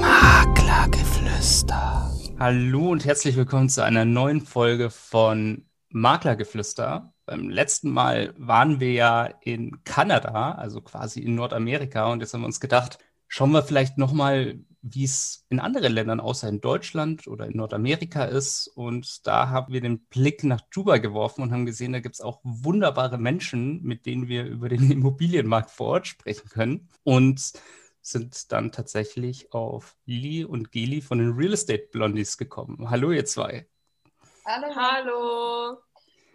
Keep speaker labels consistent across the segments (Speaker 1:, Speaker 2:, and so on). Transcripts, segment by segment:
Speaker 1: Maklergeflüster. Hallo und herzlich willkommen zu einer neuen Folge von Maklergeflüster. Beim letzten Mal waren wir ja in Kanada, also quasi in Nordamerika, und jetzt haben wir uns gedacht, schauen wir vielleicht nochmal, wie es in anderen Ländern außer in Deutschland oder in Nordamerika ist. Und da haben wir den Blick nach Dubai geworfen und haben gesehen, da gibt es auch wunderbare Menschen, mit denen wir über den Immobilienmarkt vor Ort sprechen können. Und sind dann tatsächlich auf Lili und Geli von den Real Estate Blondies gekommen. Hallo, ihr zwei.
Speaker 2: Hallo. Hallo.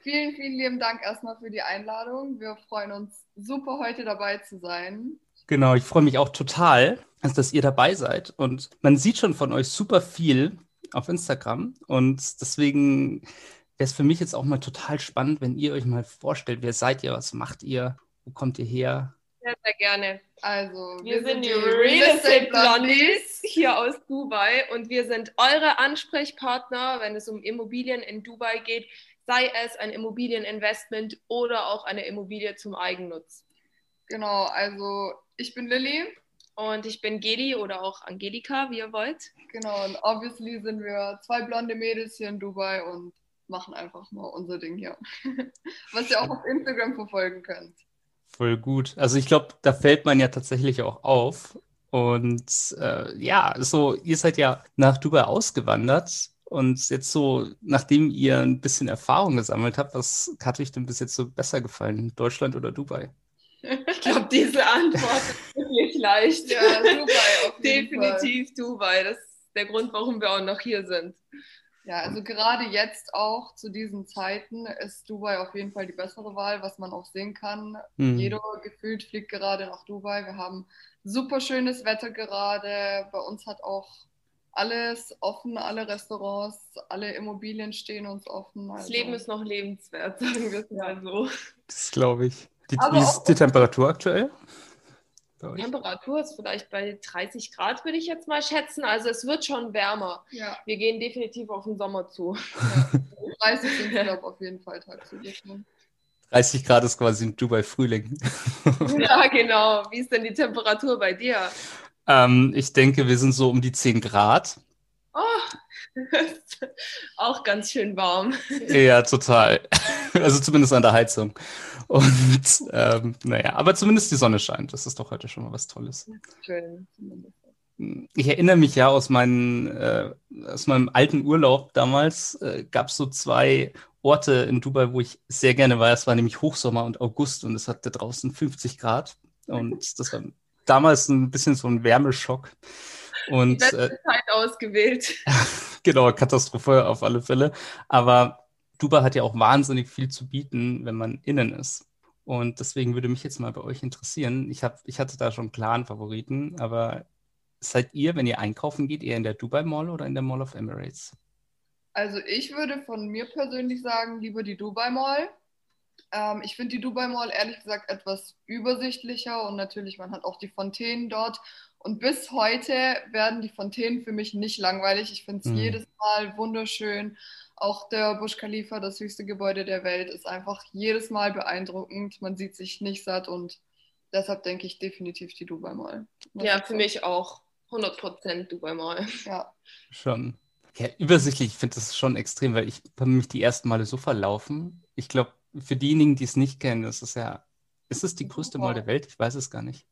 Speaker 2: Vielen, vielen lieben Dank erstmal für die Einladung. Wir freuen uns super, heute dabei zu sein.
Speaker 1: Genau, ich freue mich auch total, dass ihr dabei seid. Und man sieht schon von euch super viel auf Instagram. Und deswegen wäre es für mich jetzt auch mal total spannend, wenn ihr euch mal vorstellt, wer seid ihr, was macht ihr, wo kommt ihr her?
Speaker 3: Sehr, sehr gerne.
Speaker 2: Also,
Speaker 3: wir, wir sind, sind die Real Estate Blondies hier aus Dubai und wir sind eure Ansprechpartner, wenn es um Immobilien in Dubai geht, sei es ein Immobilieninvestment oder auch eine Immobilie zum Eigennutz.
Speaker 2: Genau, also ich bin Lilly.
Speaker 3: Und ich bin Geli oder auch Angelika, wie ihr wollt.
Speaker 2: Genau, und obviously sind wir zwei blonde Mädels hier in Dubai und machen einfach mal unser Ding hier. Was ihr auch auf Instagram verfolgen könnt.
Speaker 1: Voll gut. Also ich glaube, da fällt man ja tatsächlich auch auf. Und äh, ja, so, ihr seid ja nach Dubai ausgewandert. Und jetzt so, nachdem ihr ein bisschen Erfahrung gesammelt habt, was hat euch denn bis jetzt so besser gefallen? Deutschland oder Dubai?
Speaker 3: Ich glaube, diese Antwort ist wirklich leicht. Ja, Dubai. Definitiv Fall. Dubai. Das ist der Grund, warum wir auch noch hier sind.
Speaker 2: Ja, also gerade jetzt auch zu diesen Zeiten ist Dubai auf jeden Fall die bessere Wahl, was man auch sehen kann. Mhm. Jeder gefühlt fliegt gerade nach Dubai. Wir haben super schönes Wetter gerade. Bei uns hat auch alles offen, alle Restaurants, alle Immobilien stehen uns offen.
Speaker 3: Also das Leben ist noch lebenswert, sagen wir es mal so.
Speaker 1: Das glaube ich. Die, wie ist die Temperatur aktuell?
Speaker 3: Die Temperatur ist vielleicht bei 30 Grad, würde ich jetzt mal schätzen. Also es wird schon wärmer. Ja. Wir gehen definitiv auf den Sommer zu.
Speaker 2: Ja. 30 sind, glaube auf jeden Fall tagsüber
Speaker 1: 30 Grad ist quasi ein Dubai Frühling.
Speaker 3: ja, genau. Wie ist denn die Temperatur bei dir?
Speaker 1: Ähm, ich denke, wir sind so um die 10 Grad.
Speaker 3: Oh, auch ganz schön warm.
Speaker 1: Ja, total. Also zumindest an der Heizung. Und ähm, naja, aber zumindest die Sonne scheint. Das ist doch heute schon mal was Tolles. Schön. Ich erinnere mich ja aus, meinen, äh, aus meinem alten Urlaub damals, äh, gab es so zwei Orte in Dubai, wo ich sehr gerne war. Es war nämlich Hochsommer und August und es hatte draußen 50 Grad. Und das war damals ein bisschen so ein Wärmeschock. Und,
Speaker 3: die äh, Zeit ausgewählt.
Speaker 1: Genau, katastrophal auf alle Fälle. Aber Dubai hat ja auch wahnsinnig viel zu bieten, wenn man innen ist. Und deswegen würde mich jetzt mal bei euch interessieren. Ich, hab, ich hatte da schon einen klaren Favoriten, aber seid ihr, wenn ihr einkaufen geht, eher in der Dubai Mall oder in der Mall of Emirates?
Speaker 2: Also ich würde von mir persönlich sagen, lieber die Dubai Mall. Ähm, ich finde die Dubai Mall ehrlich gesagt etwas übersichtlicher und natürlich, man hat auch die Fontänen dort. Und bis heute werden die Fontänen für mich nicht langweilig. Ich finde es mhm. jedes Mal wunderschön. Auch der Burj Khalifa, das höchste Gebäude der Welt, ist einfach jedes Mal beeindruckend. Man sieht sich nicht satt und deshalb denke ich definitiv die Dubai Mall.
Speaker 3: Ja, für mich auch 100% Dubai Mall.
Speaker 2: Ja.
Speaker 1: Schon. Ja, übersichtlich, ich finde das schon extrem, weil ich habe mich die ersten Male so verlaufen. Ich glaube, für diejenigen, die es nicht kennen, das ist ja, ist es die größte Mall der Welt? Ich weiß es gar nicht.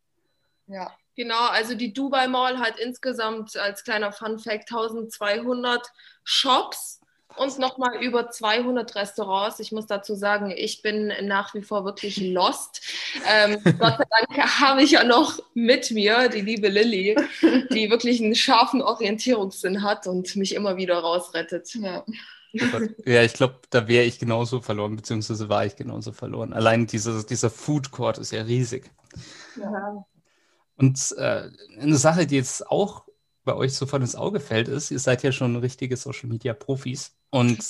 Speaker 3: Ja. Genau, also die Dubai Mall hat insgesamt als kleiner Fun Fact 1200 Shops und nochmal über 200 Restaurants. Ich muss dazu sagen, ich bin nach wie vor wirklich lost. Ähm, Gott sei Dank habe ich ja noch mit mir die liebe Lilly, die wirklich einen scharfen Orientierungssinn hat und mich immer wieder rausrettet.
Speaker 1: Ja. Ja, ich glaube, da wäre ich genauso verloren, beziehungsweise war ich genauso verloren. Allein diese, dieser Food Court ist ja riesig. Ja. Und äh, eine Sache, die jetzt auch bei euch sofort ins Auge fällt, ist, ihr seid ja schon richtige Social Media Profis. Und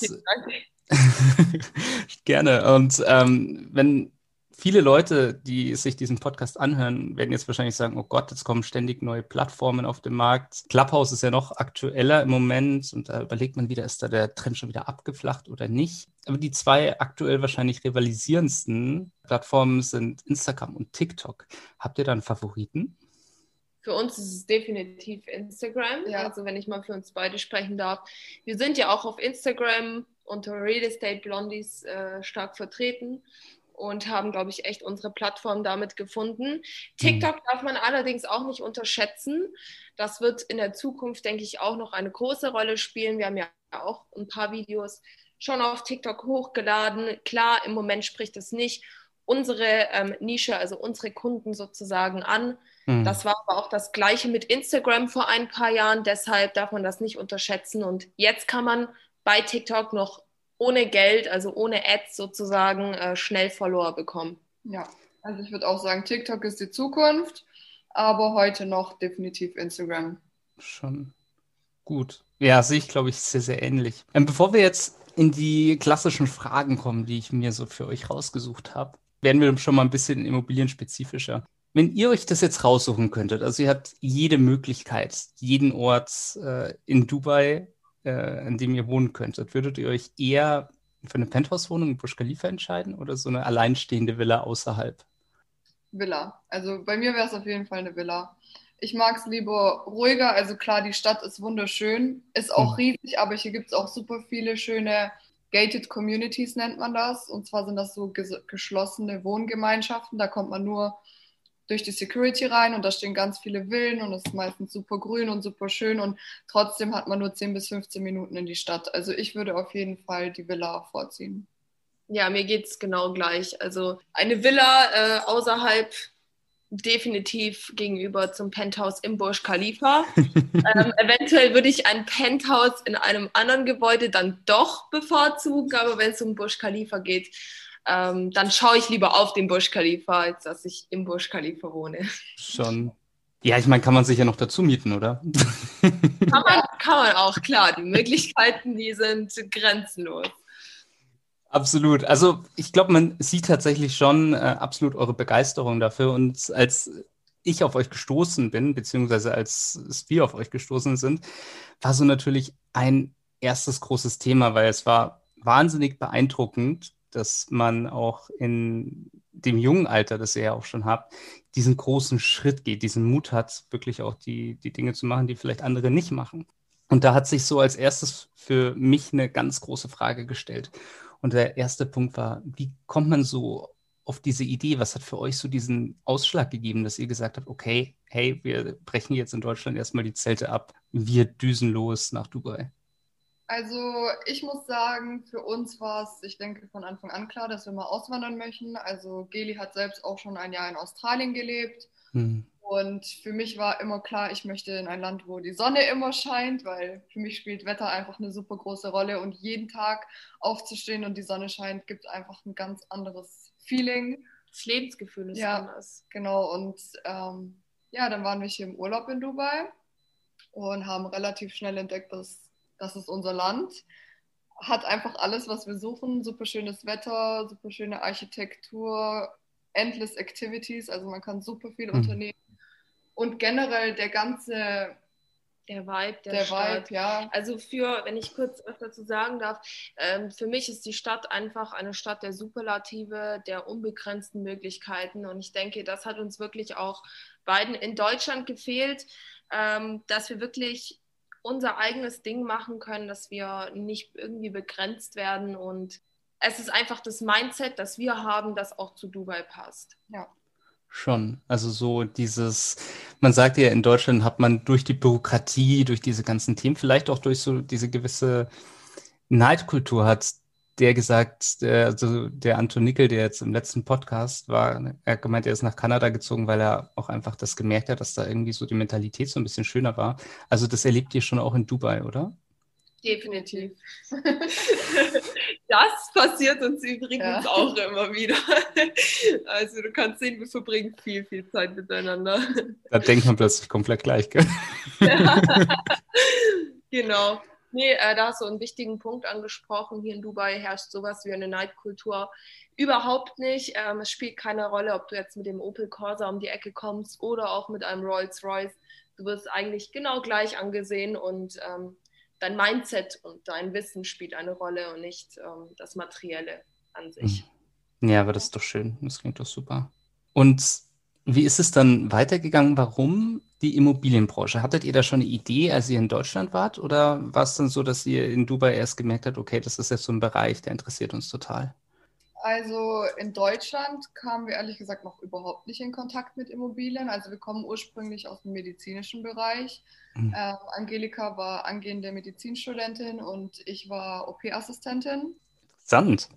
Speaker 1: gerne. Und ähm, wenn viele Leute, die sich diesen Podcast anhören, werden jetzt wahrscheinlich sagen, oh Gott, jetzt kommen ständig neue Plattformen auf den Markt. Clubhouse ist ja noch aktueller im Moment und da überlegt man wieder, ist da der Trend schon wieder abgeflacht oder nicht. Aber die zwei aktuell wahrscheinlich rivalisierendsten Plattformen sind Instagram und TikTok. Habt ihr da einen Favoriten?
Speaker 3: Für uns ist es definitiv Instagram. Ja. Also wenn ich mal für uns beide sprechen darf. Wir sind ja auch auf Instagram unter Real Estate Blondies äh, stark vertreten und haben, glaube ich, echt unsere Plattform damit gefunden. TikTok mhm. darf man allerdings auch nicht unterschätzen. Das wird in der Zukunft, denke ich, auch noch eine große Rolle spielen. Wir haben ja auch ein paar Videos schon auf TikTok hochgeladen. Klar, im Moment spricht es nicht unsere ähm, Nische, also unsere Kunden sozusagen an. Mhm. Das war aber auch das gleiche mit Instagram vor ein paar Jahren. Deshalb darf man das nicht unterschätzen. Und jetzt kann man bei TikTok noch ohne Geld, also ohne Ads sozusagen, äh, schnell Follower bekommen.
Speaker 2: Ja, also ich würde auch sagen, TikTok ist die Zukunft, aber heute noch definitiv Instagram.
Speaker 1: Schon gut. Ja, sehe ich, glaube ich, sehr, sehr ähnlich. Ähm, bevor wir jetzt in die klassischen Fragen kommen, die ich mir so für euch rausgesucht habe, werden wir schon mal ein bisschen immobilienspezifischer. Wenn ihr euch das jetzt raussuchen könntet, also ihr habt jede Möglichkeit, jeden Ort äh, in Dubai äh, in dem ihr wohnen könntet, würdet ihr euch eher für eine Penthouse-Wohnung in Burj Khalifa entscheiden oder so eine alleinstehende Villa außerhalb?
Speaker 2: Villa. Also bei mir wäre es auf jeden Fall eine Villa. Ich mag es lieber ruhiger. Also klar, die Stadt ist wunderschön, ist auch mhm. riesig, aber hier gibt es auch super viele schöne Gated Communities, nennt man das. Und zwar sind das so geschlossene Wohngemeinschaften. Da kommt man nur durch die Security rein und da stehen ganz viele Villen und es ist meistens super grün und super schön und trotzdem hat man nur 10 bis 15 Minuten in die Stadt. Also ich würde auf jeden Fall die Villa vorziehen.
Speaker 3: Ja, mir geht es genau gleich. Also eine Villa äh, außerhalb definitiv gegenüber zum Penthouse im Burj Khalifa. ähm, eventuell würde ich ein Penthouse in einem anderen Gebäude dann doch bevorzugen, aber wenn es um Burj Khalifa geht, ähm, dann schaue ich lieber auf den Burj Khalifa, als dass ich im Burj Khalifa wohne.
Speaker 1: Schon. Ja, ich meine, kann man sich ja noch dazu mieten, oder?
Speaker 3: Kann man, kann man auch, klar. Die Möglichkeiten, die sind grenzenlos.
Speaker 1: Absolut. Also ich glaube, man sieht tatsächlich schon äh, absolut eure Begeisterung dafür. Und als ich auf euch gestoßen bin, beziehungsweise als wir auf euch gestoßen sind, war so natürlich ein erstes großes Thema, weil es war wahnsinnig beeindruckend, dass man auch in dem jungen Alter, das ihr ja auch schon habt, diesen großen Schritt geht, diesen Mut hat, wirklich auch die, die Dinge zu machen, die vielleicht andere nicht machen. Und da hat sich so als erstes für mich eine ganz große Frage gestellt. Und der erste Punkt war, wie kommt man so auf diese Idee? Was hat für euch so diesen Ausschlag gegeben, dass ihr gesagt habt, okay, hey, wir brechen jetzt in Deutschland erstmal die Zelte ab, wir düsen los nach Dubai?
Speaker 2: Also ich muss sagen, für uns war es, ich denke, von Anfang an klar, dass wir mal auswandern möchten. Also Geli hat selbst auch schon ein Jahr in Australien gelebt. Hm. Und für mich war immer klar, ich möchte in ein Land, wo die Sonne immer scheint, weil für mich spielt Wetter einfach eine super große Rolle. Und jeden Tag aufzustehen und die Sonne scheint, gibt einfach ein ganz anderes Feeling.
Speaker 3: Das Lebensgefühl ist
Speaker 2: ja, anders. Genau. Und ähm, ja, dann waren wir hier im Urlaub in Dubai und haben relativ schnell entdeckt, dass das ist unser Land. Hat einfach alles, was wir suchen. Super schönes Wetter, super schöne Architektur, endless Activities. Also man kann super viel mhm. unternehmen. Und generell der ganze
Speaker 3: der Vibe der,
Speaker 2: der
Speaker 3: Stadt.
Speaker 2: Vibe, ja.
Speaker 3: Also für, wenn ich kurz was dazu sagen darf, ähm, für mich ist die Stadt einfach eine Stadt der Superlative, der unbegrenzten Möglichkeiten. Und ich denke, das hat uns wirklich auch beiden in Deutschland gefehlt, ähm, dass wir wirklich unser eigenes Ding machen können, dass wir nicht irgendwie begrenzt werden und es ist einfach das Mindset, das wir haben, das auch zu Dubai passt.
Speaker 2: Ja.
Speaker 1: Schon. Also so dieses, man sagt ja, in Deutschland hat man durch die Bürokratie, durch diese ganzen Themen, vielleicht auch durch so diese gewisse Neidkultur hat der gesagt, der, also der Anton Nickel, der jetzt im letzten Podcast war, er hat gemeint, er ist nach Kanada gezogen, weil er auch einfach das gemerkt hat, dass da irgendwie so die Mentalität so ein bisschen schöner war. Also das erlebt ihr schon auch in Dubai, oder?
Speaker 3: Definitiv. das passiert uns übrigens ja. auch immer wieder. Also du kannst sehen, wir verbringen viel, viel Zeit miteinander.
Speaker 1: Da denkt man plötzlich komplett gleich, gell? Ja.
Speaker 3: genau. Nee, äh, da hast du einen wichtigen Punkt angesprochen. Hier in Dubai herrscht sowas wie eine Neidkultur überhaupt nicht. Ähm, es spielt keine Rolle, ob du jetzt mit dem Opel Corsa um die Ecke kommst oder auch mit einem Rolls Royce. Du wirst eigentlich genau gleich angesehen und ähm, dein Mindset und dein Wissen spielt eine Rolle und nicht ähm, das Materielle an sich.
Speaker 1: Hm. Ja, aber das ist doch schön. Das klingt doch super. Und wie ist es dann weitergegangen? Warum die Immobilienbranche. Hattet ihr da schon eine Idee, als ihr in Deutschland wart? Oder war es dann so, dass ihr in Dubai erst gemerkt habt, okay, das ist jetzt so ein Bereich, der interessiert uns total?
Speaker 2: Also in Deutschland kamen wir ehrlich gesagt noch überhaupt nicht in Kontakt mit Immobilien. Also wir kommen ursprünglich aus dem medizinischen Bereich. Mhm. Ähm, Angelika war angehende Medizinstudentin und ich war OP-Assistentin.
Speaker 1: Interessant.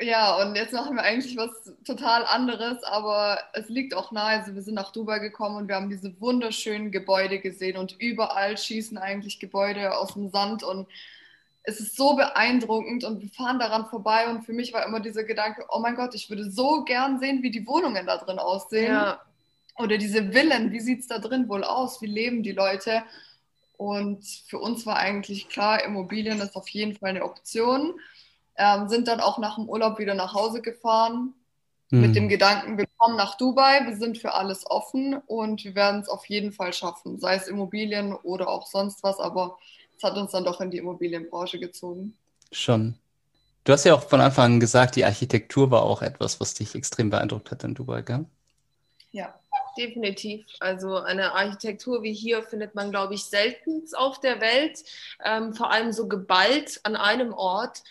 Speaker 2: Ja, und jetzt machen wir eigentlich was total anderes, aber es liegt auch nahe. Also wir sind nach Dubai gekommen und wir haben diese wunderschönen Gebäude gesehen und überall schießen eigentlich Gebäude aus dem Sand und es ist so beeindruckend und wir fahren daran vorbei und für mich war immer dieser Gedanke, oh mein Gott, ich würde so gern sehen, wie die Wohnungen da drin aussehen. Ja. Oder diese Villen, wie sieht es da drin wohl aus? Wie leben die Leute? Und für uns war eigentlich klar, Immobilien ist auf jeden Fall eine Option. Ähm, sind dann auch nach dem Urlaub wieder nach Hause gefahren mhm. mit dem Gedanken, wir kommen nach Dubai, wir sind für alles offen und wir werden es auf jeden Fall schaffen, sei es Immobilien oder auch sonst was, aber es hat uns dann doch in die Immobilienbranche gezogen.
Speaker 1: Schon. Du hast ja auch von Anfang an gesagt, die Architektur war auch etwas, was dich extrem beeindruckt hat in Dubai, gell?
Speaker 3: Ja, definitiv. Also eine Architektur wie hier findet man, glaube ich, selten auf der Welt, ähm, vor allem so geballt an einem Ort.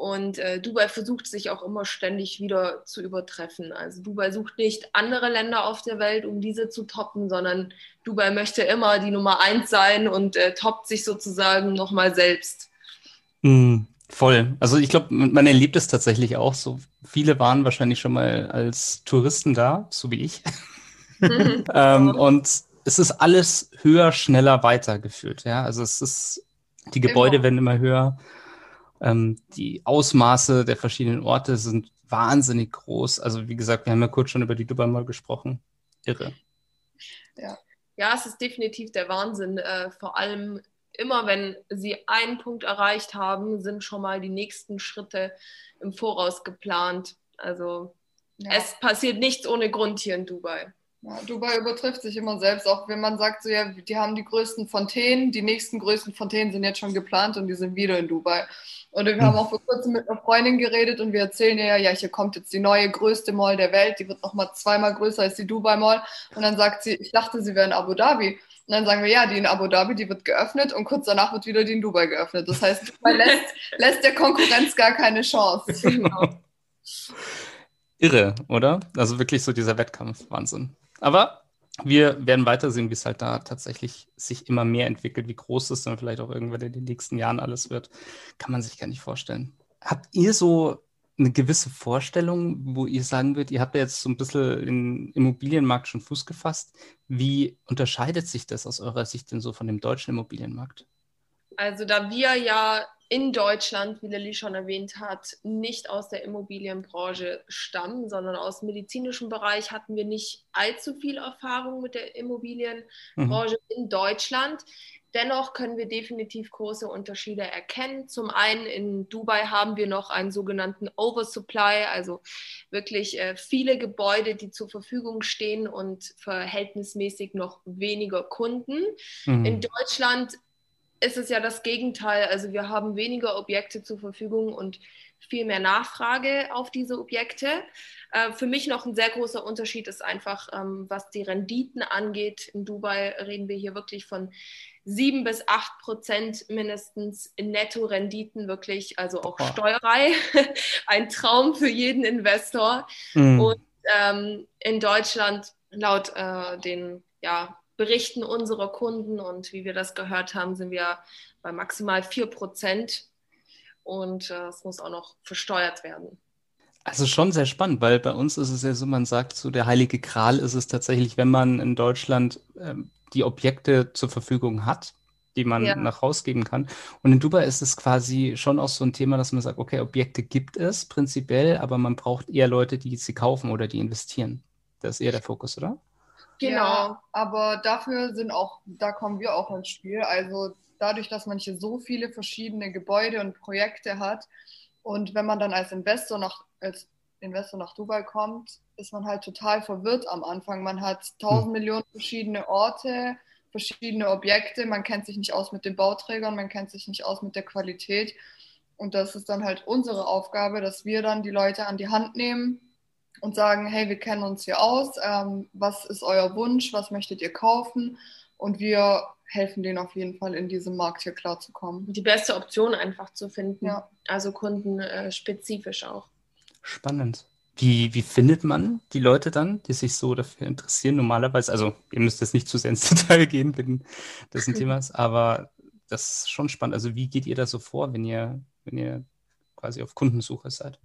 Speaker 3: Und äh, Dubai versucht sich auch immer ständig wieder zu übertreffen. Also Dubai sucht nicht andere Länder auf der Welt, um diese zu toppen, sondern Dubai möchte immer die Nummer eins sein und äh, toppt sich sozusagen nochmal selbst.
Speaker 1: Mm, voll. Also ich glaube, man erlebt es tatsächlich auch so. Viele waren wahrscheinlich schon mal als Touristen da, so wie ich. ähm, und es ist alles höher, schneller weitergeführt. Ja, also es ist, die Gebäude genau. werden immer höher. Ähm, die Ausmaße der verschiedenen Orte sind wahnsinnig groß. Also wie gesagt, wir haben ja kurz schon über die Dubai mal gesprochen. Irre.
Speaker 3: Ja, ja es ist definitiv der Wahnsinn. Äh, vor allem immer, wenn sie einen Punkt erreicht haben, sind schon mal die nächsten Schritte im Voraus geplant. Also ja. es passiert nichts ohne Grund hier in Dubai.
Speaker 2: Ja, Dubai übertrifft sich immer selbst, auch wenn man sagt, so ja, die haben die größten Fontänen, die nächsten größten Fontänen sind jetzt schon geplant und die sind wieder in Dubai. Und wir haben hm. auch vor kurzem mit einer Freundin geredet und wir erzählen ihr ja, ja, hier kommt jetzt die neue größte Mall der Welt, die wird nochmal zweimal größer als die Dubai Mall. Und dann sagt sie, ich dachte, sie wäre in Abu Dhabi. Und dann sagen wir, ja, die in Abu Dhabi, die wird geöffnet und kurz danach wird wieder die in Dubai geöffnet. Das heißt, Dubai lässt, lässt der Konkurrenz gar keine Chance. Genau.
Speaker 1: Irre, oder? Also wirklich so dieser Wettkampf, Wahnsinn. Aber wir werden weitersehen, wie es halt da tatsächlich sich immer mehr entwickelt, wie groß es dann vielleicht auch irgendwann in den nächsten Jahren alles wird. Kann man sich gar nicht vorstellen. Habt ihr so eine gewisse Vorstellung, wo ihr sagen würdet, ihr habt ja jetzt so ein bisschen im Immobilienmarkt schon Fuß gefasst. Wie unterscheidet sich das aus eurer Sicht denn so von dem deutschen Immobilienmarkt?
Speaker 3: Also da wir ja in Deutschland, wie Lilly schon erwähnt hat, nicht aus der Immobilienbranche stammen, sondern aus dem medizinischen Bereich hatten wir nicht allzu viel Erfahrung mit der Immobilienbranche mhm. in Deutschland. Dennoch können wir definitiv große Unterschiede erkennen. Zum einen in Dubai haben wir noch einen sogenannten Oversupply, also wirklich äh, viele Gebäude, die zur Verfügung stehen und verhältnismäßig noch weniger Kunden. Mhm. In Deutschland ist es ja das Gegenteil. Also wir haben weniger Objekte zur Verfügung und viel mehr Nachfrage auf diese Objekte. Äh, für mich noch ein sehr großer Unterschied ist einfach, ähm, was die Renditen angeht. In Dubai reden wir hier wirklich von sieben bis acht Prozent mindestens Netto-Renditen, wirklich, also auch oh. steuerfrei. ein Traum für jeden Investor. Mhm. Und ähm, in Deutschland laut äh, den ja, Berichten unserer Kunden und wie wir das gehört haben, sind wir bei maximal 4 Prozent und äh, es muss auch noch versteuert werden.
Speaker 1: Also schon sehr spannend, weil bei uns ist es ja so, man sagt so, der heilige Kral ist es tatsächlich, wenn man in Deutschland ähm, die Objekte zur Verfügung hat, die man ja. nach rausgeben kann. Und in Dubai ist es quasi schon auch so ein Thema, dass man sagt, okay, Objekte gibt es prinzipiell, aber man braucht eher Leute, die sie kaufen oder die investieren. Das ist eher der Fokus, oder?
Speaker 2: Genau. Ja, aber dafür sind auch, da kommen wir auch ins Spiel. Also dadurch, dass man hier so viele verschiedene Gebäude und Projekte hat und wenn man dann als Investor nach, als Investor nach Dubai kommt, ist man halt total verwirrt am Anfang. Man hat tausend hm. Millionen verschiedene Orte, verschiedene Objekte, man kennt sich nicht aus mit den Bauträgern, man kennt sich nicht aus mit der Qualität. Und das ist dann halt unsere Aufgabe, dass wir dann die Leute an die Hand nehmen und sagen, hey, wir kennen uns hier aus, ähm, was ist euer Wunsch, was möchtet ihr kaufen? Und wir helfen denen auf jeden Fall in diesem Markt hier klarzukommen.
Speaker 3: Die beste Option einfach zu finden.
Speaker 2: Ja.
Speaker 3: Also kundenspezifisch auch.
Speaker 1: Spannend. Wie, wie findet man die Leute dann, die sich so dafür interessieren? Normalerweise, also ihr müsst jetzt nicht zu sehr ins Detail gehen, wenn das ein Thema ist, aber das ist schon spannend. Also wie geht ihr da so vor, wenn ihr, wenn ihr quasi auf Kundensuche seid?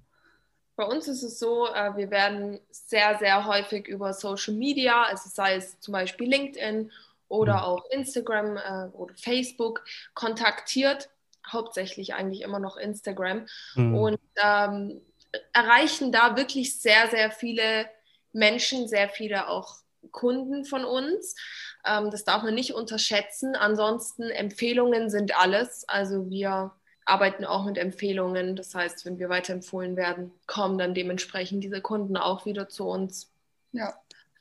Speaker 3: Bei uns ist es so, äh, wir werden sehr, sehr häufig über Social Media, also sei es zum Beispiel LinkedIn oder
Speaker 1: Mhm.
Speaker 3: auch Instagram äh, oder Facebook, kontaktiert. Hauptsächlich eigentlich immer noch Instagram.
Speaker 1: Mhm.
Speaker 3: Und ähm, erreichen da wirklich sehr, sehr viele Menschen, sehr viele auch Kunden von uns. Ähm, das darf man nicht unterschätzen. Ansonsten Empfehlungen sind alles. Also wir arbeiten auch mit Empfehlungen. Das heißt, wenn wir weiterempfohlen werden, kommen dann dementsprechend diese Kunden auch wieder zu uns.
Speaker 2: Ja.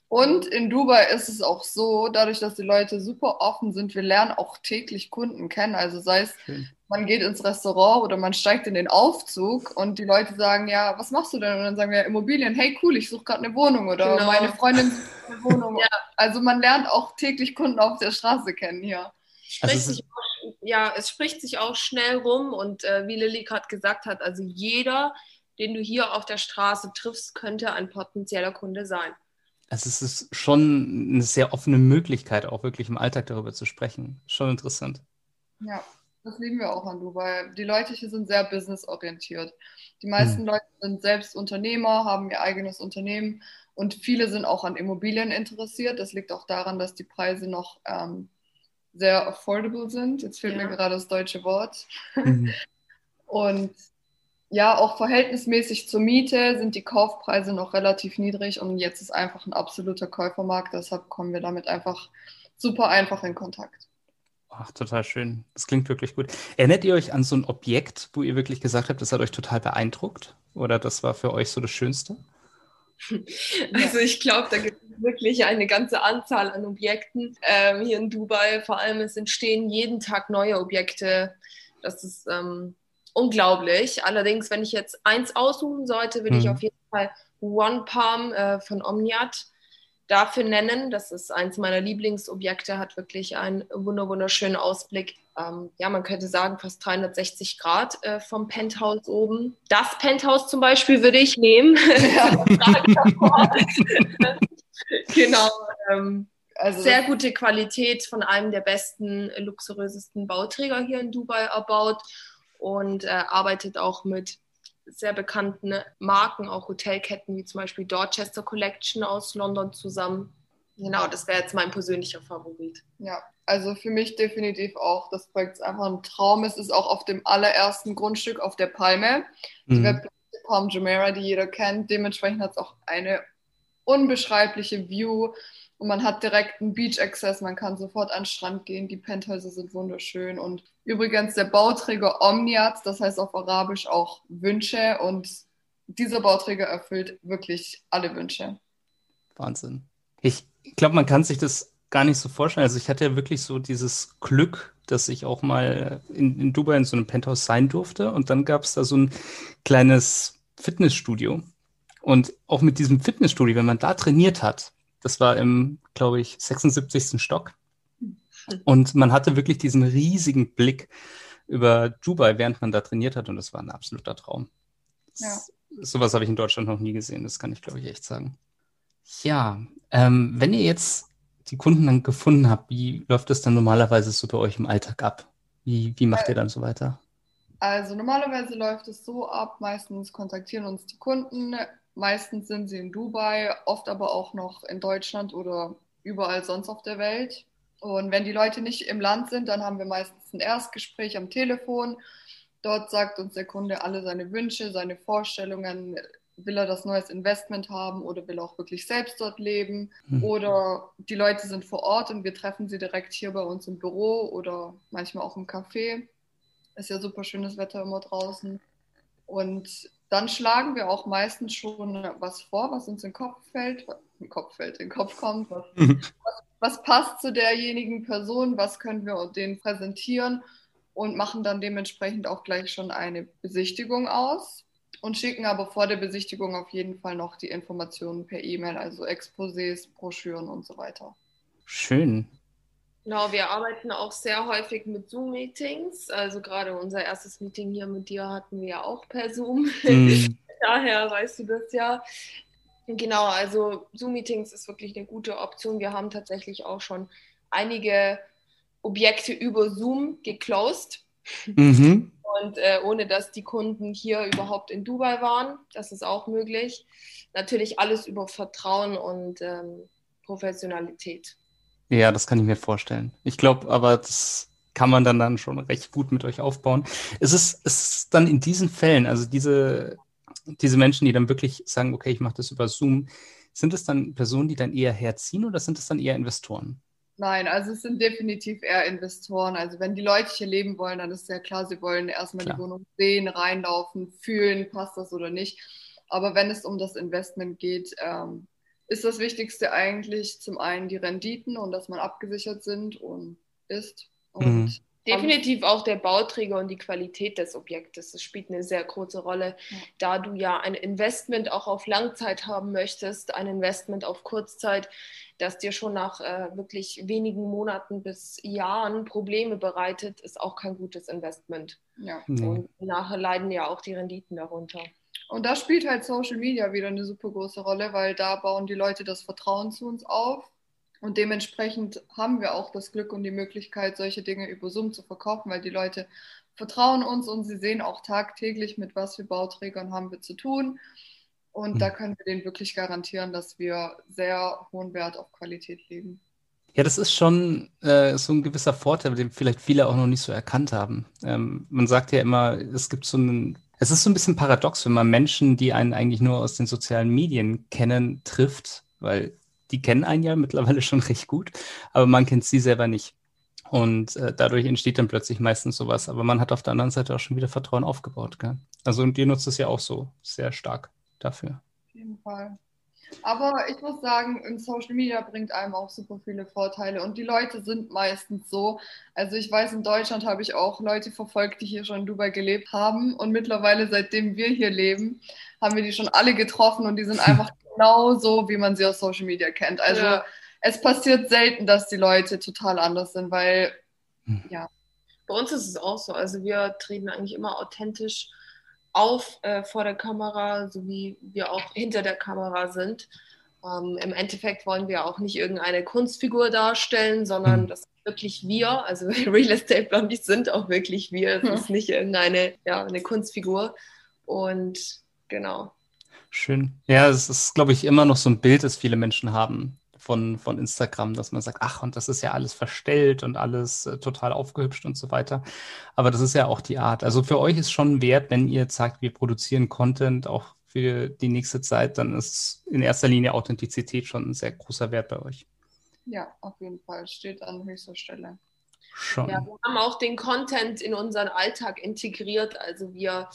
Speaker 2: Und in Dubai ist es auch so, dadurch, dass die Leute super offen sind, wir lernen auch täglich Kunden kennen. Also sei es,
Speaker 1: Schön.
Speaker 2: man geht ins Restaurant oder man steigt in den Aufzug und die Leute sagen, ja, was machst du denn? Und dann sagen wir, Immobilien, hey cool, ich suche gerade eine Wohnung oder
Speaker 3: Genau.
Speaker 2: meine Freundin sucht eine Wohnung.
Speaker 3: Ja.
Speaker 2: Also man lernt auch täglich Kunden auf der Straße kennen hier.
Speaker 1: Also
Speaker 3: auch, ja, es spricht sich auch schnell rum und äh, wie Lilly gerade gesagt hat, also jeder, den du hier auf der Straße triffst, könnte ein potenzieller Kunde sein.
Speaker 1: Also es ist schon eine sehr offene Möglichkeit, auch wirklich im Alltag darüber zu sprechen. Schon interessant.
Speaker 2: Ja, das lieben wir auch an Dubai. Die Leute hier sind sehr businessorientiert. Die meisten
Speaker 1: Hm.
Speaker 2: Leute sind selbst Unternehmer, haben ihr eigenes Unternehmen und viele sind auch an Immobilien interessiert. Das liegt auch daran, dass die Preise noch ähm, sehr affordable sind. Jetzt fehlt
Speaker 3: Ja.
Speaker 2: mir gerade das deutsche Wort.
Speaker 1: Mhm.
Speaker 2: Und ja, auch verhältnismäßig zur Miete sind die Kaufpreise noch relativ niedrig und jetzt ist einfach ein absoluter Käufermarkt. Deshalb kommen wir damit einfach super einfach in Kontakt.
Speaker 1: Ach, total schön. Das klingt wirklich gut. Erinnert ihr euch an so ein Objekt, wo ihr wirklich gesagt habt, das hat euch total beeindruckt? Oder das war für euch so das Schönste?
Speaker 3: Also ich glaube, da gibt es wirklich eine ganze Anzahl an Objekten ähm, hier in Dubai. Vor allem es entstehen jeden Tag neue Objekte. Das ist ähm, unglaublich. Allerdings, wenn ich jetzt eins aussuchen sollte, würde ich
Speaker 1: Mhm.
Speaker 3: auf jeden Fall One Palm äh, von Omniat dafür nennen. Das ist eins meiner Lieblingsobjekte, hat wirklich einen wunder wunderschönen Ausblick. Ähm, ja, man könnte sagen, fast 360 Grad äh, vom Penthouse oben. Das Penthouse zum Beispiel würde ich nehmen. Genau. Ähm,
Speaker 2: Also
Speaker 3: sehr gute Qualität von einem der besten, luxuriösesten Bauträger hier in Dubai erbaut und äh, arbeitet auch mit sehr bekannten Marken, auch Hotelketten wie zum Beispiel Dorchester Collection aus London zusammen. Genau, das wäre jetzt mein persönlicher Favorit.
Speaker 2: Ja, also für mich definitiv auch. Das Projekt ist einfach ein Traum. Es ist auch auf dem allerersten Grundstück auf der Palme. Die
Speaker 1: Mhm.
Speaker 2: Webseite Palm Jumeirah, die jeder kennt. Dementsprechend hat es auch eine unbeschreibliche View und man hat direkt einen Beach Access. Man kann sofort an den Strand gehen. Die Penthäuser sind wunderschön. Und übrigens der Bauträger Omniat, das heißt auf Arabisch auch Wünsche. Und dieser Bauträger erfüllt wirklich alle Wünsche.
Speaker 1: Wahnsinn. Ich glaube, man kann sich das gar nicht so vorstellen. Also ich hatte ja wirklich so dieses Glück, dass ich auch mal in, in Dubai in so einem Penthouse sein durfte. Und dann gab es da so ein kleines Fitnessstudio. Und auch mit diesem Fitnessstudio, wenn man da trainiert hat, das war im, glaube ich, 76. Stock. Und man hatte wirklich diesen riesigen Blick über Dubai, während man da trainiert hat. Und das war ein absoluter Traum.
Speaker 2: Ja.
Speaker 1: Sowas habe ich in Deutschland noch nie gesehen. Das kann ich, glaube ich, echt sagen. Ja, ähm, wenn ihr jetzt die Kunden dann gefunden habt, wie läuft das dann normalerweise so bei euch im Alltag ab? Wie, wie macht ihr dann so weiter?
Speaker 2: Also normalerweise läuft es so ab, meistens kontaktieren uns die Kunden, meistens sind sie in Dubai, oft aber auch noch in Deutschland oder überall sonst auf der Welt. Und wenn die Leute nicht im Land sind, dann haben wir meistens ein Erstgespräch am Telefon. Dort sagt uns der Kunde alle seine Wünsche, seine Vorstellungen. Will er das neues Investment haben oder will er auch wirklich selbst dort leben?
Speaker 1: Hm.
Speaker 2: Oder die Leute sind vor Ort und wir treffen sie direkt hier bei uns im Büro oder manchmal auch im Café. Ist ja super schönes Wetter immer draußen. Und dann schlagen wir auch meistens schon was vor, was uns in den Kopf fällt, in den Kopf fällt, in den Kopf kommt, was, was passt zu derjenigen Person, was können wir denen präsentieren und machen dann dementsprechend auch gleich schon eine Besichtigung aus. und schicken aber vor der Besichtigung auf jeden Fall noch die Informationen per E-Mail, also Exposés, Broschüren und so weiter.
Speaker 1: Schön.
Speaker 3: Genau, wir arbeiten auch sehr häufig mit Zoom-Meetings. Also gerade unser erstes Meeting hier mit dir hatten wir ja auch per Zoom. Mm. Daher weißt du das ja. Genau, also Zoom-Meetings ist wirklich eine gute Option. Wir haben tatsächlich auch schon einige Objekte über Zoom geclosed. Mhm. Und äh, ohne dass die Kunden hier überhaupt in Dubai waren. Das ist auch möglich. Natürlich alles über Vertrauen und ähm, Professionalität.
Speaker 1: Ja, das kann ich mir vorstellen. Ich glaube aber, das kann man dann, dann schon recht gut mit euch aufbauen. Ist es, ist es dann in diesen Fällen, also diese, diese Menschen, die dann wirklich sagen, okay, ich mache das über Zoom, sind es dann Personen, die dann eher herziehen oder sind es dann eher Investoren?
Speaker 2: Nein, also es sind definitiv eher Investoren. Also wenn die Leute hier leben wollen, dann ist ja klar, sie wollen erstmal klar. die Wohnung sehen, reinlaufen, fühlen, passt das oder nicht. Aber wenn es um das Investment geht, ähm, ist das Wichtigste eigentlich zum einen die Renditen und dass man abgesichert sind und ist. Und mhm.
Speaker 3: Definitiv auch der Bauträger und die Qualität des Objektes. Das spielt eine sehr große Rolle, ja. da du ja ein Investment auch auf Langzeit haben möchtest, ein Investment auf Kurzzeit, das dir schon nach äh, wirklich wenigen Monaten bis Jahren Probleme bereitet, ist auch kein gutes Investment. Ja. Mhm. Und nachher leiden ja auch die Renditen darunter.
Speaker 2: Und da spielt halt Social Media wieder eine super große Rolle, weil da bauen die Leute das Vertrauen zu uns auf. Und dementsprechend haben wir auch das Glück und die Möglichkeit, solche Dinge über Zoom zu verkaufen, weil die Leute vertrauen uns und sie sehen auch tagtäglich, mit was für Bauträgern haben wir zu tun. Und mhm. da können wir denen wirklich garantieren, dass wir sehr hohen Wert auf Qualität legen.
Speaker 1: Ja, das ist schon äh, so ein gewisser Vorteil, den vielleicht viele auch noch nicht so erkannt haben. Ähm, man sagt ja immer, es gibt so einen es ist so ein bisschen paradox, wenn man Menschen, die einen eigentlich nur aus den sozialen Medien kennen, trifft, weil die kennen einen ja mittlerweile schon recht gut, aber man kennt sie selber nicht. Und äh, dadurch entsteht dann plötzlich meistens sowas. Aber man hat auf der anderen Seite auch schon wieder Vertrauen aufgebaut. Gell? Also und ihr nutzt es ja auch so sehr stark dafür.
Speaker 2: Auf jeden Fall. Aber ich muss sagen, in Social Media bringt einem auch super viele Vorteile und die Leute sind meistens so. Also ich weiß, in Deutschland habe ich auch Leute verfolgt, die hier schon in Dubai gelebt haben und mittlerweile, seitdem wir hier leben, haben wir die schon alle getroffen und die sind einfach genau so, wie man sie aus Social Media kennt. Also ja. es passiert selten, dass die Leute total anders sind, weil hm. ja.
Speaker 3: Bei uns ist es auch so. Also wir treten eigentlich immer authentisch auf äh, vor der Kamera, so wie wir auch hinter der Kamera sind. Ähm, Im Endeffekt wollen wir auch nicht irgendeine Kunstfigur darstellen, sondern mhm. das sind wirklich wir. Also Real Estate Blondies sind auch wirklich wir. Es ist nicht irgendeine ja, eine Kunstfigur. Und genau.
Speaker 1: Schön. Ja, es ist, glaube ich, immer noch so ein Bild, das viele Menschen haben von, von Instagram, dass man sagt, ach, und das ist ja alles verstellt und alles äh, total aufgehübscht und so weiter. Aber das ist ja auch die Art. Also für euch ist schon wert, wenn ihr sagt, wir produzieren Content auch für die nächste Zeit, dann ist in erster Linie Authentizität schon ein sehr großer Wert bei euch.
Speaker 2: Ja, auf jeden Fall. Steht an höchster Stelle.
Speaker 3: Schon. Ja, wir haben auch den Content in unseren Alltag integriert. Also wir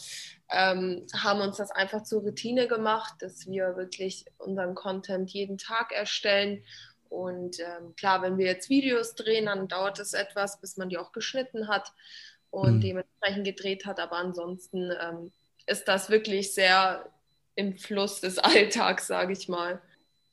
Speaker 3: ähm, haben uns das einfach zur Routine gemacht, dass wir wirklich unseren Content jeden Tag erstellen. Und ähm, klar, wenn wir jetzt Videos drehen, dann dauert es etwas, bis man die auch geschnitten hat und mhm. dementsprechend gedreht hat. Aber ansonsten ähm, ist das wirklich sehr im Fluss des Alltags, sage ich mal.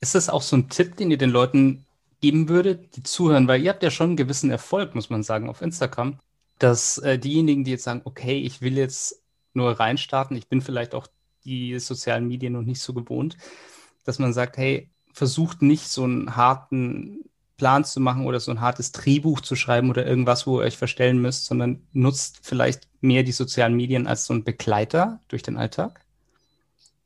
Speaker 1: Ist das auch so ein Tipp, den ihr den Leuten geben würdet, die zuhören? Weil ihr habt ja schon einen gewissen Erfolg, muss man sagen, auf Instagram, dass äh, diejenigen, die jetzt sagen, okay, ich will jetzt nur reinstarten. Ich bin vielleicht auch die sozialen Medien noch nicht so gewohnt, dass man sagt, hey, versucht nicht so einen harten Plan zu machen oder so ein hartes Drehbuch zu schreiben oder irgendwas, wo ihr euch verstellen müsst, sondern nutzt vielleicht mehr die sozialen Medien als so ein Begleiter durch den Alltag?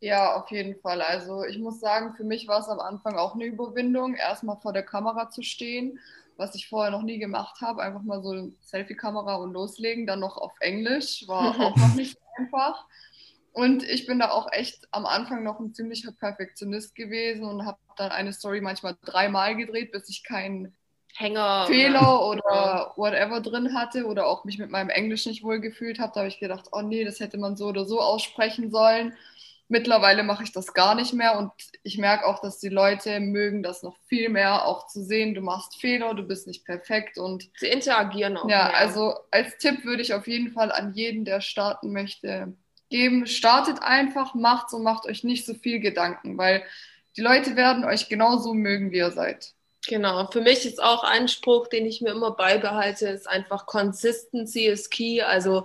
Speaker 2: Ja, auf jeden Fall. Also ich muss sagen, für mich war es am Anfang auch eine Überwindung, erstmal vor der Kamera zu stehen, was ich vorher noch nie gemacht habe. Einfach mal so eine Selfie-Kamera und loslegen, dann noch auf Englisch, war auch noch nicht einfach. Und ich bin da auch echt am Anfang noch ein ziemlicher Perfektionist gewesen und habe dann eine Story manchmal dreimal gedreht, bis ich keinen Hänger Fehler oder, oder whatever drin hatte oder auch mich mit meinem Englisch nicht wohl gefühlt habe. Da habe ich gedacht, oh nee, das hätte man so oder so aussprechen sollen. Mittlerweile mache ich das gar nicht mehr und ich merke auch, dass die Leute mögen das noch viel mehr, auch zu sehen, du machst Fehler, du bist nicht perfekt und
Speaker 3: sie interagieren auch.
Speaker 2: Ja, mehr. also als Tipp würde ich auf jeden Fall an jeden, der starten möchte, geben. Startet einfach, macht's und macht euch nicht so viel Gedanken, weil die Leute werden euch genauso mögen, wie ihr seid.
Speaker 3: Genau, für mich ist auch ein Spruch, den ich mir immer beibehalte, ist einfach Consistency is key. Also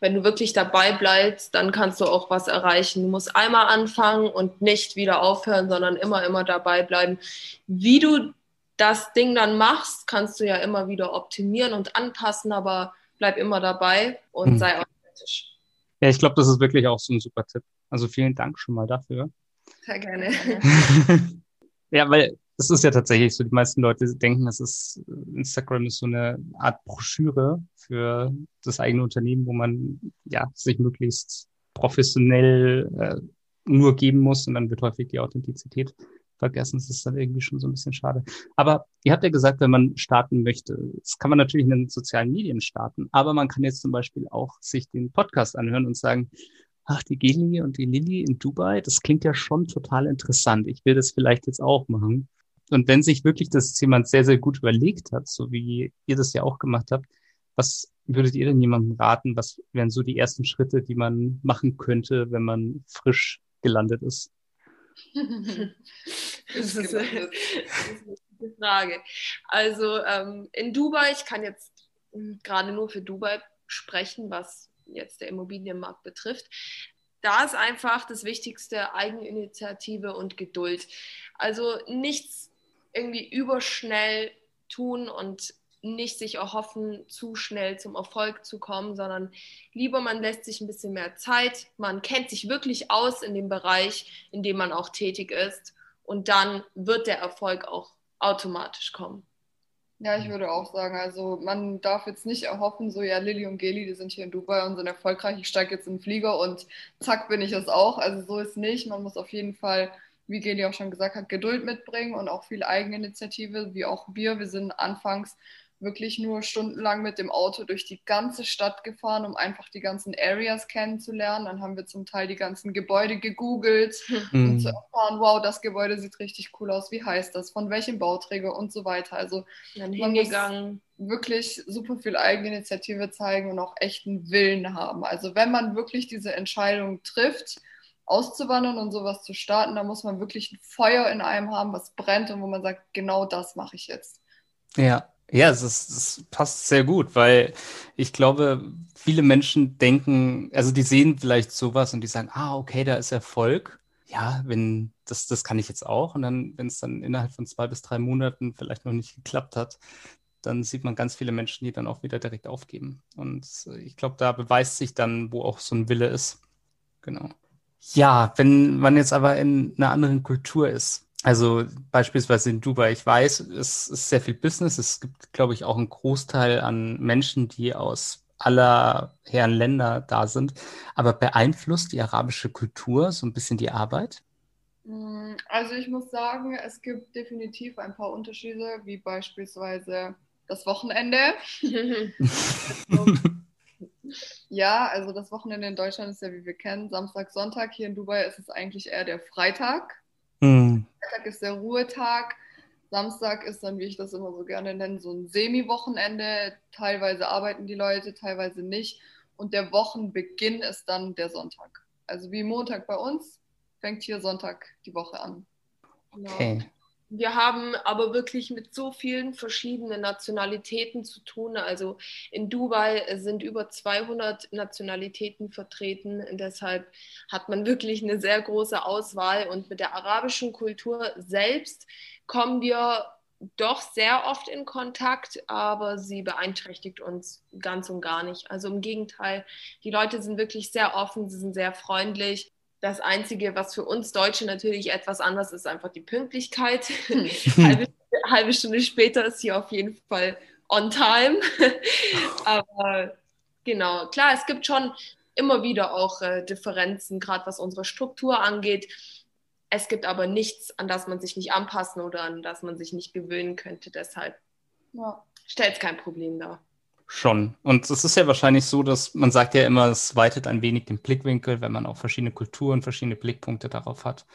Speaker 3: wenn du wirklich dabei bleibst, dann kannst du auch was erreichen. Du musst einmal anfangen und nicht wieder aufhören, sondern immer, immer dabei bleiben. Wie du das Ding dann machst, kannst du ja immer wieder optimieren und anpassen, aber bleib immer dabei und hm. sei authentisch.
Speaker 1: Ja, ich glaube, das ist wirklich auch so ein super Tipp. Also vielen Dank schon mal dafür.
Speaker 3: Sehr gerne.
Speaker 1: ja, weil es ist ja tatsächlich so, die meisten Leute denken, das ist, Instagram ist so eine Art Broschüre für das eigene Unternehmen, wo man ja sich möglichst professionell äh, nur geben muss und dann wird häufig die Authentizität vergessen. Das ist dann irgendwie schon so ein bisschen schade. Aber ihr habt ja gesagt, wenn man starten möchte, das kann man natürlich in den sozialen Medien starten, aber man kann jetzt zum Beispiel auch sich den Podcast anhören und sagen, ach, die Geli und die Lilly in Dubai, das klingt ja schon total interessant. Ich will das vielleicht jetzt auch machen. Und wenn sich wirklich das jemand sehr, sehr gut überlegt hat, so wie ihr das ja auch gemacht habt, was würdet ihr denn jemandem raten? Was wären so die ersten Schritte, die man machen könnte, wenn man frisch gelandet ist?
Speaker 3: das, ist, eine gute Frage. Also ähm, in Dubai, ich kann jetzt hm, gerade nur für Dubai sprechen, was jetzt der Immobilienmarkt betrifft. Da ist einfach das Wichtigste Eigeninitiative und Geduld. Also nichts irgendwie überschnell tun und nicht sich erhoffen, zu schnell zum Erfolg zu kommen, sondern lieber man lässt sich ein bisschen mehr Zeit, man kennt sich wirklich aus in dem Bereich, in dem man auch tätig ist und dann wird der Erfolg auch automatisch kommen.
Speaker 2: Ja, ich würde auch sagen, also man darf jetzt nicht erhoffen, so ja, Lilly und Geli, die sind hier in Dubai und sind erfolgreich, ich steige jetzt in den Flieger und zack bin ich es auch. Also so ist nicht. Man muss auf jeden Fall wie Geli auch schon gesagt hat, Geduld mitbringen und auch viel Eigeninitiative, wie auch wir. Wir sind anfangs wirklich nur stundenlang mit dem Auto durch die ganze Stadt gefahren, um einfach die ganzen Areas kennenzulernen. Dann haben wir zum Teil die ganzen Gebäude gegoogelt, mhm. um zu erfahren, wow, das Gebäude sieht richtig cool aus, wie heißt das, von welchem Bauträger und so weiter. Also
Speaker 3: dann hingegangen.
Speaker 2: wirklich super viel Eigeninitiative zeigen und auch echten Willen haben. Also wenn man wirklich diese Entscheidung trifft, auszuwandern und sowas zu starten, da muss man wirklich ein Feuer in einem haben, was brennt und wo man sagt, genau das mache ich jetzt.
Speaker 1: Ja, ja, es, ist, es passt sehr gut, weil ich glaube, viele Menschen denken, also die sehen vielleicht sowas und die sagen, ah, okay, da ist Erfolg. Ja, wenn das, das kann ich jetzt auch. Und dann, wenn es dann innerhalb von zwei bis drei Monaten vielleicht noch nicht geklappt hat, dann sieht man ganz viele Menschen, die dann auch wieder direkt aufgeben. Und ich glaube, da beweist sich dann, wo auch so ein Wille ist. Genau. Ja, wenn man jetzt aber in einer anderen Kultur ist, also beispielsweise in Dubai, ich weiß, es ist sehr viel Business. Es gibt, glaube ich, auch einen Großteil an Menschen, die aus aller Herren Länder da sind. Aber beeinflusst die arabische Kultur so ein bisschen die Arbeit?
Speaker 2: Mm, also ich muss sagen, es gibt definitiv ein paar Unterschiede, wie beispielsweise das Wochenende. Ja, also das Wochenende in Deutschland ist ja, wie wir kennen, Samstag, Sonntag. Hier in Dubai ist es eigentlich eher der Freitag. Mhm. Freitag ist der Ruhetag. Samstag ist dann, wie ich das immer so gerne nenne, so ein Semi-Wochenende. Teilweise arbeiten die Leute, teilweise nicht. Und der Wochenbeginn ist dann der Sonntag. Also wie Montag bei uns, fängt hier Sonntag die Woche an.
Speaker 1: Okay.
Speaker 3: Wir haben aber wirklich mit so vielen verschiedenen Nationalitäten zu tun. Also in Dubai sind über 200 Nationalitäten vertreten. Deshalb hat man wirklich eine sehr große Auswahl. Und mit der arabischen Kultur selbst kommen wir doch sehr oft in Kontakt, aber sie beeinträchtigt uns ganz und gar nicht. Also im Gegenteil, die Leute sind wirklich sehr offen, sie sind sehr freundlich. Das Einzige, was für uns Deutsche natürlich etwas anders ist, einfach die Pünktlichkeit. halbe, halbe Stunde später ist sie auf jeden Fall on time. Aber genau, klar, es gibt schon immer wieder auch äh, Differenzen, gerade was unsere Struktur angeht. Es gibt aber nichts, an das man sich nicht anpassen oder an das man sich nicht gewöhnen könnte. Deshalb ja. stellt es kein Problem dar.
Speaker 1: Schon. Und es ist ja wahrscheinlich so, dass man sagt ja immer, es weitet ein wenig den Blickwinkel, wenn man auch verschiedene Kulturen, verschiedene Blickpunkte darauf hat.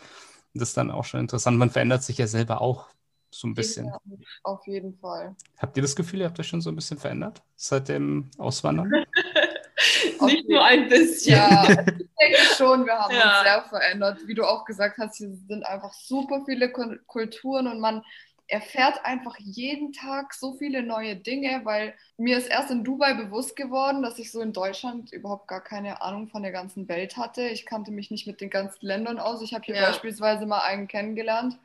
Speaker 1: Und das ist dann auch schon interessant. Man verändert sich ja selber auch so ein bisschen. Ja,
Speaker 2: auf jeden Fall.
Speaker 1: Habt ihr das Gefühl, ihr habt euch schon so ein bisschen verändert seit dem Auswandern?
Speaker 3: Nicht nur ein bisschen.
Speaker 2: Ja, ich denke schon, wir haben ja. uns sehr verändert. Wie du auch gesagt hast, hier sind einfach super viele Kulturen und man erfährt einfach jeden Tag so viele neue Dinge, weil mir ist erst in Dubai bewusst geworden, dass ich so in Deutschland überhaupt gar keine Ahnung von der ganzen Welt hatte. Ich kannte mich nicht mit den ganzen Ländern aus. Ich habe hier ja. beispielsweise mal einen kennengelernt.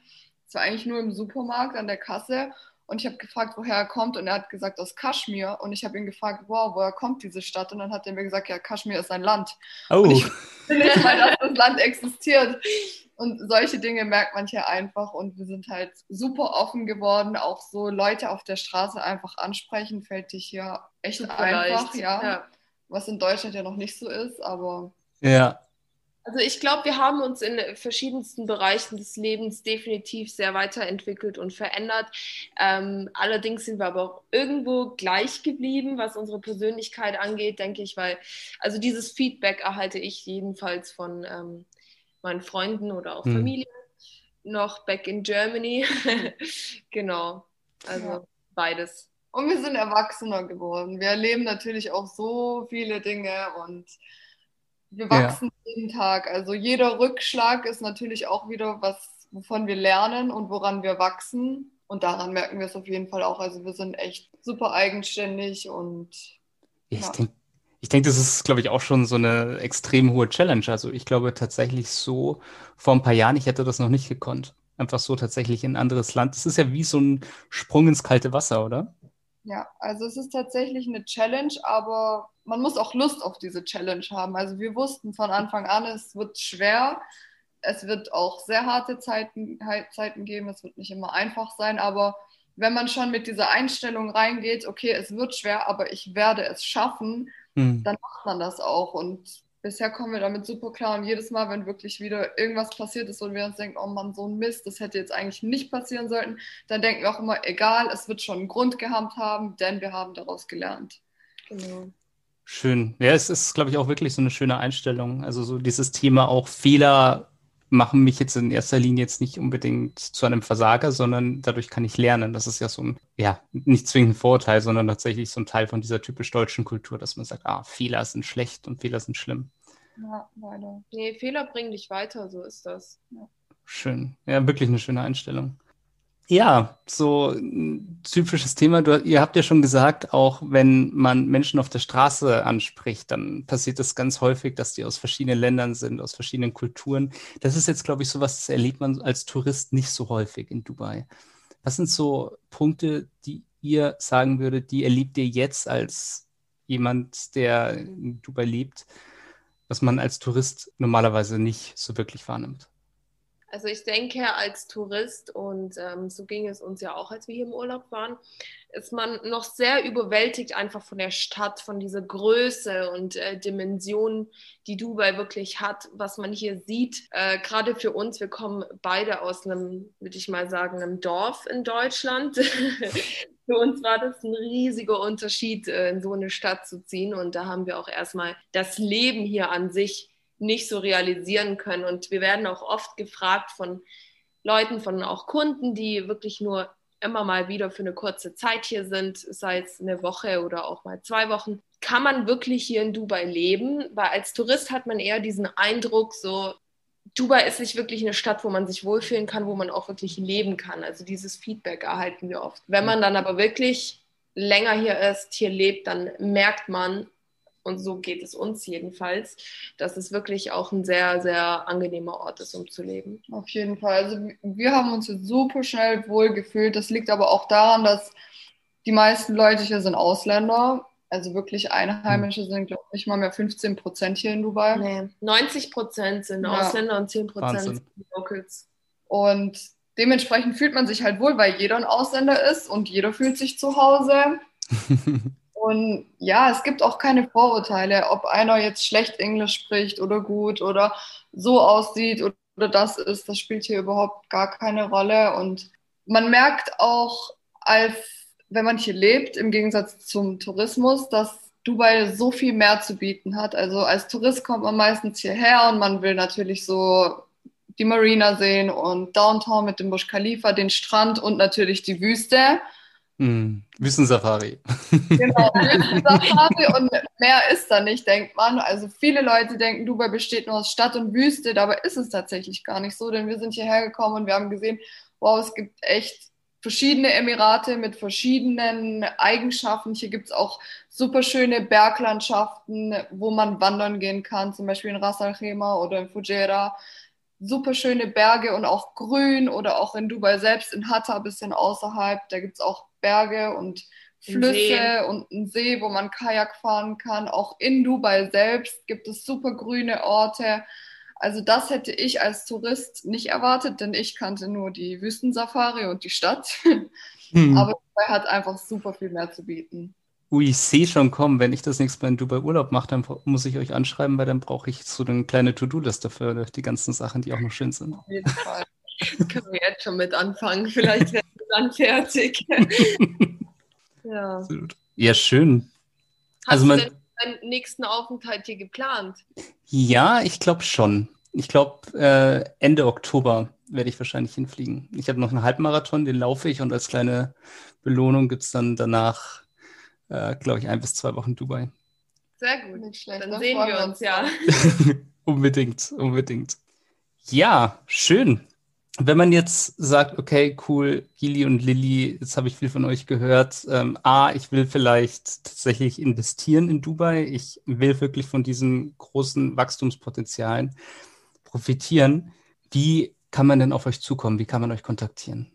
Speaker 2: Es war eigentlich nur im Supermarkt an der Kasse und ich habe gefragt, woher er kommt und er hat gesagt, aus Kaschmir. Und ich habe ihn gefragt, wow, woher kommt diese Stadt? Und dann hat er mir gesagt, ja, Kaschmir ist ein Land. Oh. Und ich will nicht mal, dass das Land existiert. Und solche Dinge merkt man hier einfach und wir sind halt super offen geworden. Auch so Leute auf der Straße einfach ansprechen, fällt dich hier echt super einfach, ja. ja. Was in Deutschland ja noch nicht so ist, aber.
Speaker 1: Ja,
Speaker 3: also ich glaube, wir haben uns in verschiedensten Bereichen des Lebens definitiv sehr weiterentwickelt und verändert. Ähm, allerdings sind wir aber auch irgendwo gleich geblieben, was unsere Persönlichkeit angeht, denke ich, weil also dieses Feedback erhalte ich jedenfalls von ähm, meinen Freunden oder auch hm. Familie noch back in Germany. genau, also ja. beides.
Speaker 2: Und wir sind erwachsener geworden. Wir erleben natürlich auch so viele Dinge und wir wachsen ja. jeden Tag. Also jeder Rückschlag ist natürlich auch wieder was, wovon wir lernen und woran wir wachsen. Und daran merken wir es auf jeden Fall auch. Also wir sind echt super eigenständig und.
Speaker 1: Ich ja. denke, ich denke, das ist, glaube ich, auch schon so eine extrem hohe Challenge. Also ich glaube tatsächlich so vor ein paar Jahren, ich hätte das noch nicht gekonnt. Einfach so tatsächlich in ein anderes Land. Das ist ja wie so ein Sprung ins kalte Wasser, oder?
Speaker 2: Ja, also es ist tatsächlich eine Challenge, aber man muss auch Lust auf diese Challenge haben. Also wir wussten von Anfang an, es wird schwer. Es wird auch sehr harte Zeiten, Zeiten geben. Es wird nicht immer einfach sein, aber wenn man schon mit dieser Einstellung reingeht, okay, es wird schwer, aber ich werde es schaffen, hm. dann macht man das auch. Und bisher kommen wir damit super klar. Und jedes Mal, wenn wirklich wieder irgendwas passiert ist und wir uns denken, oh Mann, so ein Mist, das hätte jetzt eigentlich nicht passieren sollten, dann denken wir auch immer, egal, es wird schon einen Grund gehabt haben, denn wir haben daraus gelernt.
Speaker 1: Genau. Schön. Ja, es ist, glaube ich, auch wirklich so eine schöne Einstellung. Also so dieses Thema auch Fehler machen mich jetzt in erster Linie jetzt nicht unbedingt zu einem Versager, sondern dadurch kann ich lernen. Das ist ja so ein, ja, nicht zwingend ein Vorteil, sondern tatsächlich so ein Teil von dieser typisch deutschen Kultur, dass man sagt, ah, Fehler sind schlecht und Fehler sind schlimm.
Speaker 3: Ja, leider. Nee, Fehler bringen dich weiter, so ist das. Ja.
Speaker 1: Schön. Ja, wirklich eine schöne Einstellung. Ja, so ein typisches Thema. Du, ihr habt ja schon gesagt, auch wenn man Menschen auf der Straße anspricht, dann passiert es ganz häufig, dass die aus verschiedenen Ländern sind, aus verschiedenen Kulturen. Das ist jetzt, glaube ich, so was, das erlebt man als Tourist nicht so häufig in Dubai. Was sind so Punkte, die ihr sagen würdet, die erlebt ihr jetzt als jemand, der in Dubai lebt, was man als Tourist normalerweise nicht so wirklich wahrnimmt?
Speaker 3: Also ich denke, als Tourist, und ähm, so ging es uns ja auch, als wir hier im Urlaub waren, ist man noch sehr überwältigt einfach von der Stadt, von dieser Größe und äh, Dimension, die Dubai wirklich hat, was man hier sieht. Äh, Gerade für uns, wir kommen beide aus einem, würde ich mal sagen, einem Dorf in Deutschland. für uns war das ein riesiger Unterschied, äh, in so eine Stadt zu ziehen. Und da haben wir auch erstmal das Leben hier an sich nicht so realisieren können. Und wir werden auch oft gefragt von Leuten, von auch Kunden, die wirklich nur immer mal wieder für eine kurze Zeit hier sind, sei es eine Woche oder auch mal zwei Wochen. Kann man wirklich hier in Dubai leben? Weil als Tourist hat man eher diesen Eindruck, so Dubai ist nicht wirklich eine Stadt, wo man sich wohlfühlen kann, wo man auch wirklich leben kann. Also dieses Feedback erhalten wir oft. Wenn man dann aber wirklich länger hier ist, hier lebt, dann merkt man, und so geht es uns jedenfalls, dass es wirklich auch ein sehr, sehr angenehmer Ort ist, um zu leben.
Speaker 2: Auf jeden Fall. Also wir haben uns jetzt super schnell wohl gefühlt. Das liegt aber auch daran, dass die meisten Leute hier sind Ausländer. Also wirklich Einheimische hm. sind, glaube ich, nicht mal mehr 15 Prozent hier in Dubai. Nee,
Speaker 3: 90 Prozent sind ja. Ausländer und 10 Prozent sind Locals.
Speaker 2: Und dementsprechend fühlt man sich halt wohl, weil jeder ein Ausländer ist und jeder fühlt sich zu Hause. Und ja, es gibt auch keine Vorurteile, ob einer jetzt schlecht Englisch spricht oder gut oder so aussieht oder das ist. Das spielt hier überhaupt gar keine Rolle. Und man merkt auch, als wenn man hier lebt, im Gegensatz zum Tourismus, dass Dubai so viel mehr zu bieten hat. Also als Tourist kommt man meistens hierher und man will natürlich so die Marina sehen und Downtown mit dem Busch Khalifa, den Strand und natürlich die Wüste.
Speaker 1: Mm, Wüstensafari.
Speaker 2: Genau, Wüstensafari und mehr ist da nicht, denkt man. Also viele Leute denken, Dubai besteht nur aus Stadt und Wüste, dabei ist es tatsächlich gar nicht so, denn wir sind hierher gekommen und wir haben gesehen, wow, es gibt echt verschiedene Emirate mit verschiedenen Eigenschaften. Hier gibt es auch super schöne Berglandschaften, wo man wandern gehen kann, zum Beispiel in Ras Al Khaimah oder in Fujairah. Super schöne Berge und auch grün oder auch in Dubai selbst, in Hatta, ein bisschen außerhalb. Da gibt es auch Berge und Flüsse und einen See, wo man Kajak fahren kann. Auch in Dubai selbst gibt es super grüne Orte. Also das hätte ich als Tourist nicht erwartet, denn ich kannte nur die Wüstensafari und die Stadt. Hm. Aber Dubai hat einfach super viel mehr zu bieten.
Speaker 1: Ui, ich sehe schon kommen. Wenn ich das nächste Mal in Dubai Urlaub mache, dann muss ich euch anschreiben, weil dann brauche ich so eine kleine To-Do-Liste für die ganzen Sachen, die auch noch schön sind. Auf jeden Fall.
Speaker 3: Können wir jetzt schon mit anfangen. Vielleicht werden wir dann fertig.
Speaker 1: ja. Ja, schön.
Speaker 3: Hast also man, deinen nächsten Aufenthalt hier geplant?
Speaker 1: Ja, ich glaube schon. Ich glaube, äh, Ende Oktober werde ich wahrscheinlich hinfliegen. Ich habe noch einen Halbmarathon, den laufe ich und als kleine Belohnung gibt es dann danach, äh, glaube ich, ein bis zwei Wochen Dubai.
Speaker 3: Sehr gut. Nicht schlecht. Dann, dann sehen wir uns, ja.
Speaker 1: unbedingt, unbedingt. Ja, schön wenn man jetzt sagt, okay, cool, Gili und Lilly, jetzt habe ich viel von euch gehört. Ähm, A, ich will vielleicht tatsächlich investieren in Dubai. Ich will wirklich von diesen großen Wachstumspotenzialen profitieren. Wie kann man denn auf euch zukommen? Wie kann man euch kontaktieren?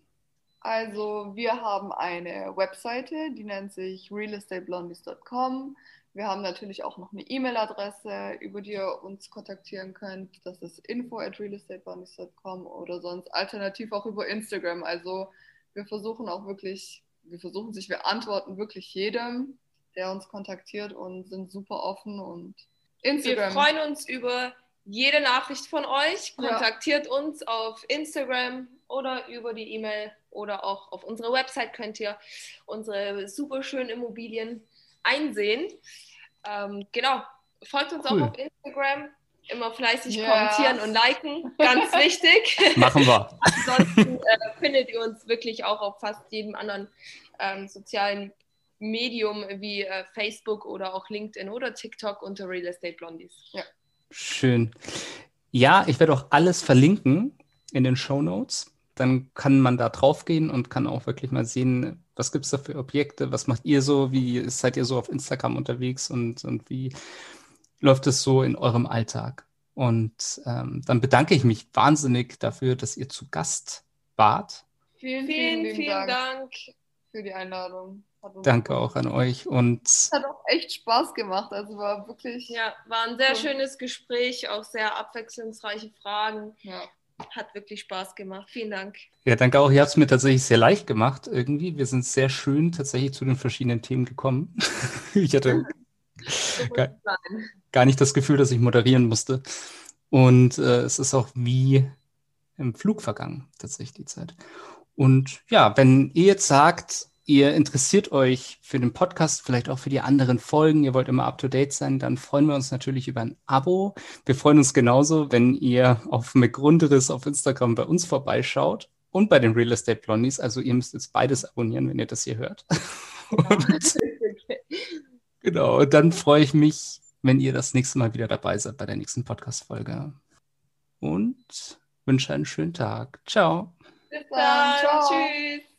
Speaker 2: Also, wir haben eine Webseite, die nennt sich realestateblondies.com. Wir haben natürlich auch noch eine E-Mail-Adresse, über die ihr uns kontaktieren könnt. Das ist info at realestatebunnies.com oder sonst alternativ auch über Instagram. Also wir versuchen auch wirklich, wir versuchen sich, wir antworten wirklich jedem, der uns kontaktiert und sind super offen und
Speaker 3: Instagram. Wir freuen uns über jede Nachricht von euch. Kontaktiert ja. uns auf Instagram oder über die E-Mail oder auch auf unserer Website könnt ihr unsere super schönen Immobilien einsehen. Ähm, genau, folgt uns cool. auch auf Instagram. Immer fleißig ja. kommentieren und liken, ganz wichtig.
Speaker 1: Machen wir.
Speaker 3: Ansonsten äh, findet ihr uns wirklich auch auf fast jedem anderen ähm, sozialen Medium wie äh, Facebook oder auch LinkedIn oder TikTok unter Real Estate Blondies.
Speaker 1: Ja. Schön. Ja, ich werde auch alles verlinken in den Show Notes. Dann kann man da drauf gehen und kann auch wirklich mal sehen, was gibt es da für Objekte? Was macht ihr so? Wie seid ihr so auf Instagram unterwegs und, und wie läuft es so in eurem Alltag? Und ähm, dann bedanke ich mich wahnsinnig dafür, dass ihr zu Gast wart.
Speaker 2: Vielen, vielen, vielen, vielen Dank. Dank für die Einladung.
Speaker 1: Danke auch an euch und
Speaker 2: hat auch echt Spaß gemacht. Also war wirklich.
Speaker 3: Ja, war ein sehr schönes Gespräch, auch sehr abwechslungsreiche Fragen. Ja. Hat wirklich Spaß gemacht. Vielen Dank.
Speaker 1: Ja, danke auch. Ihr habt es mir tatsächlich sehr leicht gemacht irgendwie. Wir sind sehr schön tatsächlich zu den verschiedenen Themen gekommen. ich hatte gar, gar, nicht das Gefühl, dass ich moderieren musste. Und äh, es ist auch wie im Flug vergangen, tatsächlich die Zeit. Und ja, wenn ihr jetzt sagt, ihr interessiert euch für den Podcast, vielleicht auch für die anderen Folgen, ihr wollt immer up-to-date sein, dann freuen wir uns natürlich über ein Abo. Wir freuen uns genauso, wenn ihr auf McGrunderis auf Instagram bei uns vorbeischaut und bei den Real Estate Blondies. Also ihr müsst jetzt beides abonnieren, wenn ihr das hier hört. und, genau, und dann freue ich mich, wenn ihr das nächste Mal wieder dabei seid bei der nächsten Podcast-Folge. Und wünsche einen schönen Tag. Ciao.
Speaker 3: Bis dann. Ciao. Tschüss.